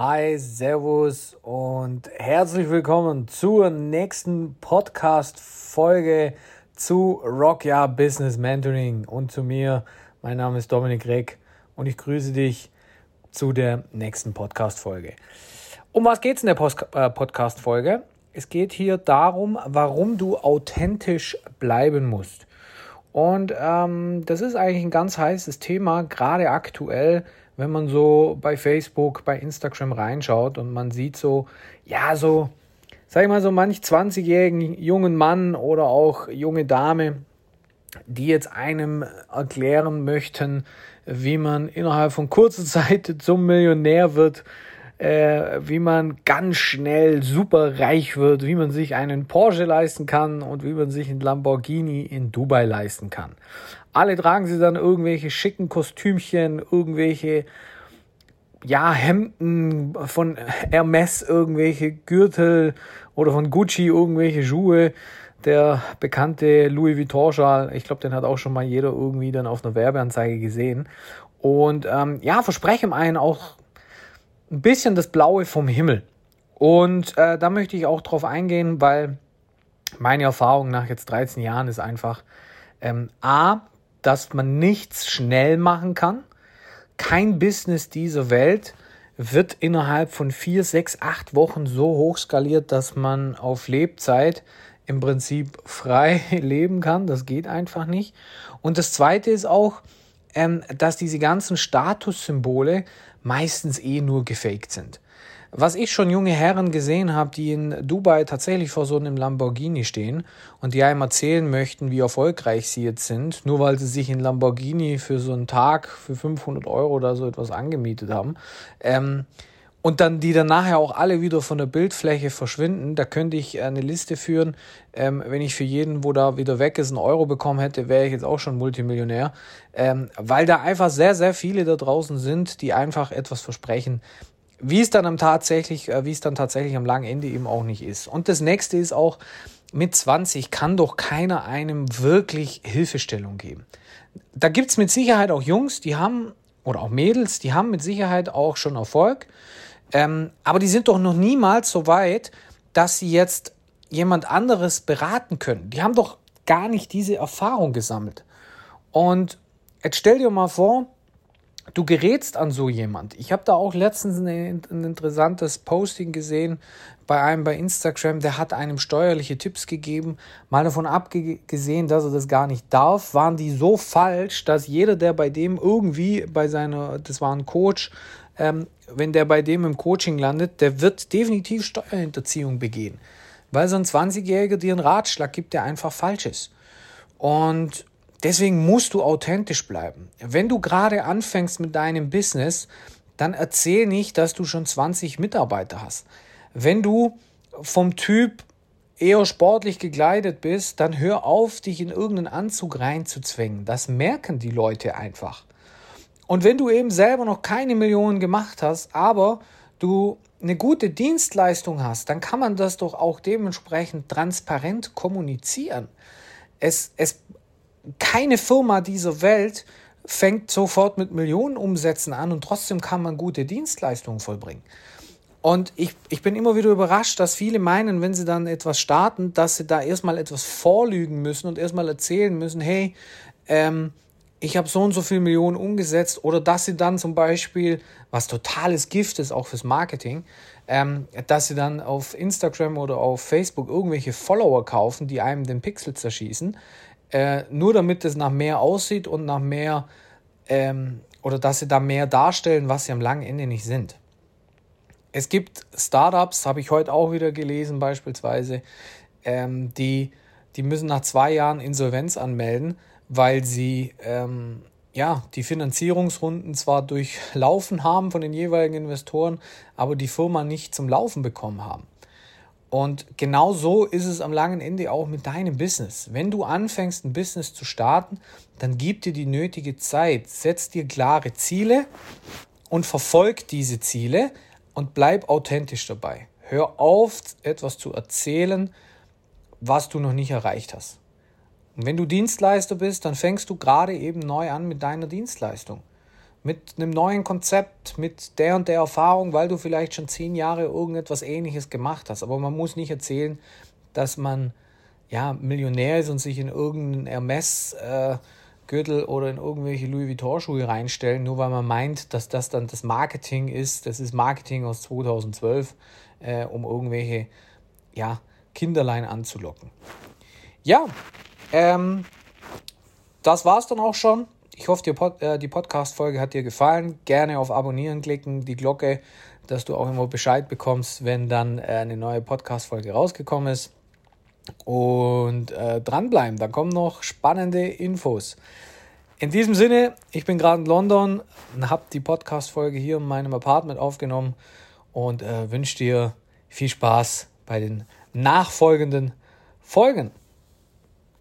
Hi, Servus und herzlich willkommen zur nächsten Podcast-Folge zu Rock Your Business Mentoring und zu mir. Mein Name ist Dominik Reck und ich grüße dich zu der nächsten Podcast-Folge. Um was geht es in der äh, Podcast-Folge? Es geht hier darum, warum du authentisch bleiben musst. Und ähm, das ist eigentlich ein ganz heißes Thema, gerade aktuell, wenn man so bei Facebook, bei Instagram reinschaut und man sieht so, ja, so, sag ich mal, so manch 20-jährigen jungen Mann oder auch junge Dame, die jetzt einem erklären möchten, wie man innerhalb von kurzer Zeit zum Millionär wird, äh, wie man ganz schnell super reich wird, wie man sich einen Porsche leisten kann und wie man sich einen Lamborghini in Dubai leisten kann. Alle tragen sie dann irgendwelche schicken Kostümchen, irgendwelche ja, Hemden von Hermes, irgendwelche Gürtel oder von Gucci irgendwelche Schuhe. Der bekannte Louis Vuitton-Schal, ich glaube, den hat auch schon mal jeder irgendwie dann auf einer Werbeanzeige gesehen. Und ähm, ja, verspreche einen auch ein bisschen das Blaue vom Himmel. Und äh, da möchte ich auch drauf eingehen, weil meine Erfahrung nach jetzt 13 Jahren ist einfach ähm, A, dass man nichts schnell machen kann. Kein Business dieser Welt wird innerhalb von vier, sechs, acht Wochen so hoch skaliert, dass man auf Lebzeit im Prinzip frei leben kann. Das geht einfach nicht. Und das Zweite ist auch, ähm, dass diese ganzen Statussymbole meistens eh nur gefaked sind. Was ich schon junge Herren gesehen habe, die in Dubai tatsächlich vor so einem Lamborghini stehen und die einem erzählen möchten, wie erfolgreich sie jetzt sind, nur weil sie sich in Lamborghini für so einen Tag für 500 Euro oder so etwas angemietet haben. Ähm, und dann die dann nachher auch alle wieder von der Bildfläche verschwinden. Da könnte ich eine Liste führen. Ähm, wenn ich für jeden, wo da wieder weg ist, einen Euro bekommen hätte, wäre ich jetzt auch schon Multimillionär. Ähm, weil da einfach sehr, sehr viele da draußen sind, die einfach etwas versprechen, wie es dann am tatsächlich, äh, wie es dann tatsächlich am langen Ende eben auch nicht ist. Und das nächste ist auch, mit 20 kann doch keiner einem wirklich Hilfestellung geben. Da gibt's mit Sicherheit auch Jungs, die haben, oder auch Mädels, die haben mit Sicherheit auch schon Erfolg. Ähm, aber die sind doch noch niemals so weit, dass sie jetzt jemand anderes beraten können. Die haben doch gar nicht diese Erfahrung gesammelt. Und jetzt stell dir mal vor, du gerätst an so jemand. Ich habe da auch letztens ein, ein, interessantes Posting gesehen bei einem bei Instagram, der hat einem steuerliche Tipps gegeben. Mal davon abgesehen, dass er das gar nicht darf, waren die so falsch, dass jeder, der bei dem irgendwie bei seiner, das war ein Coach, ähm, wenn der bei dem im Coaching landet, der wird definitiv Steuerhinterziehung begehen. Weil so ein 20-Jähriger dir einen Ratschlag gibt, der einfach falsch ist. Und deswegen musst du authentisch bleiben. Wenn du gerade anfängst mit deinem Business, dann erzähl nicht, dass du schon 20 Mitarbeiter hast. Wenn du vom Typ eher sportlich gekleidet bist, dann hör auf, dich in irgendeinen Anzug reinzuzwängen. Das merken die Leute einfach. Und wenn du eben selber noch keine Millionen gemacht hast, aber du eine gute Dienstleistung hast, dann kann man das doch auch dementsprechend transparent kommunizieren. Es, es, keine Firma dieser Welt fängt sofort mit Millionen Umsätzen an und trotzdem kann man gute Dienstleistungen vollbringen. Und ich, ich bin immer wieder überrascht, dass viele meinen, wenn sie dann etwas starten, dass sie da erstmal etwas vorlügen müssen und erstmal erzählen müssen, hey, ähm, ich habe so und so viel Millionen umgesetzt oder dass sie dann zum Beispiel, was totales Gift ist, auch fürs Marketing, ähm, dass sie dann auf Instagram oder auf Facebook irgendwelche Follower kaufen, die einem den Pixel zerschießen, äh, nur damit es nach mehr aussieht und nach mehr, ähm, oder dass sie da mehr darstellen, was sie am langen Ende nicht sind. Es gibt Startups, habe ich heute auch wieder gelesen beispielsweise, ähm, die, die müssen nach zwei Jahren Insolvenz anmelden, weil sie ähm, ja, die Finanzierungsrunden zwar durchlaufen haben von den jeweiligen Investoren, aber die Firma nicht zum Laufen bekommen haben. Und genau so ist es am langen Ende auch mit deinem Business. Wenn du anfängst, ein Business zu starten, dann gib dir die nötige Zeit, setz dir klare Ziele und verfolg diese Ziele und bleib authentisch dabei. Hör auf, etwas zu erzählen, was du noch nicht erreicht hast. Und wenn du Dienstleister bist, dann fängst du gerade eben neu an mit deiner Dienstleistung. Mit einem neuen Konzept, mit der und der Erfahrung, weil du vielleicht schon zehn Jahre irgendetwas Ähnliches gemacht hast. Aber man muss nicht erzählen, dass man ja Millionär ist und sich in irgendeinen Hermes äh, Gürtel oder in irgendwelche Louis Vuitton Schuhe reinstellen, nur weil man meint, dass das dann das Marketing ist. Das ist Marketing aus 2012, äh, um irgendwelche ja, Kinderlein anzulocken. Ja, ähm, das war's dann auch schon. Ich hoffe, die, Pod äh, die Podcast-Folge hat dir gefallen. Gerne auf Abonnieren klicken, die Glocke, dass du auch immer Bescheid bekommst, wenn dann äh, eine neue Podcast-Folge rausgekommen ist. Und äh, dranbleiben, da kommen noch spannende Infos. In diesem Sinne, ich bin gerade in London und habe die Podcast-Folge hier in meinem Apartment aufgenommen und äh, wünsche dir viel Spaß bei den nachfolgenden Folgen.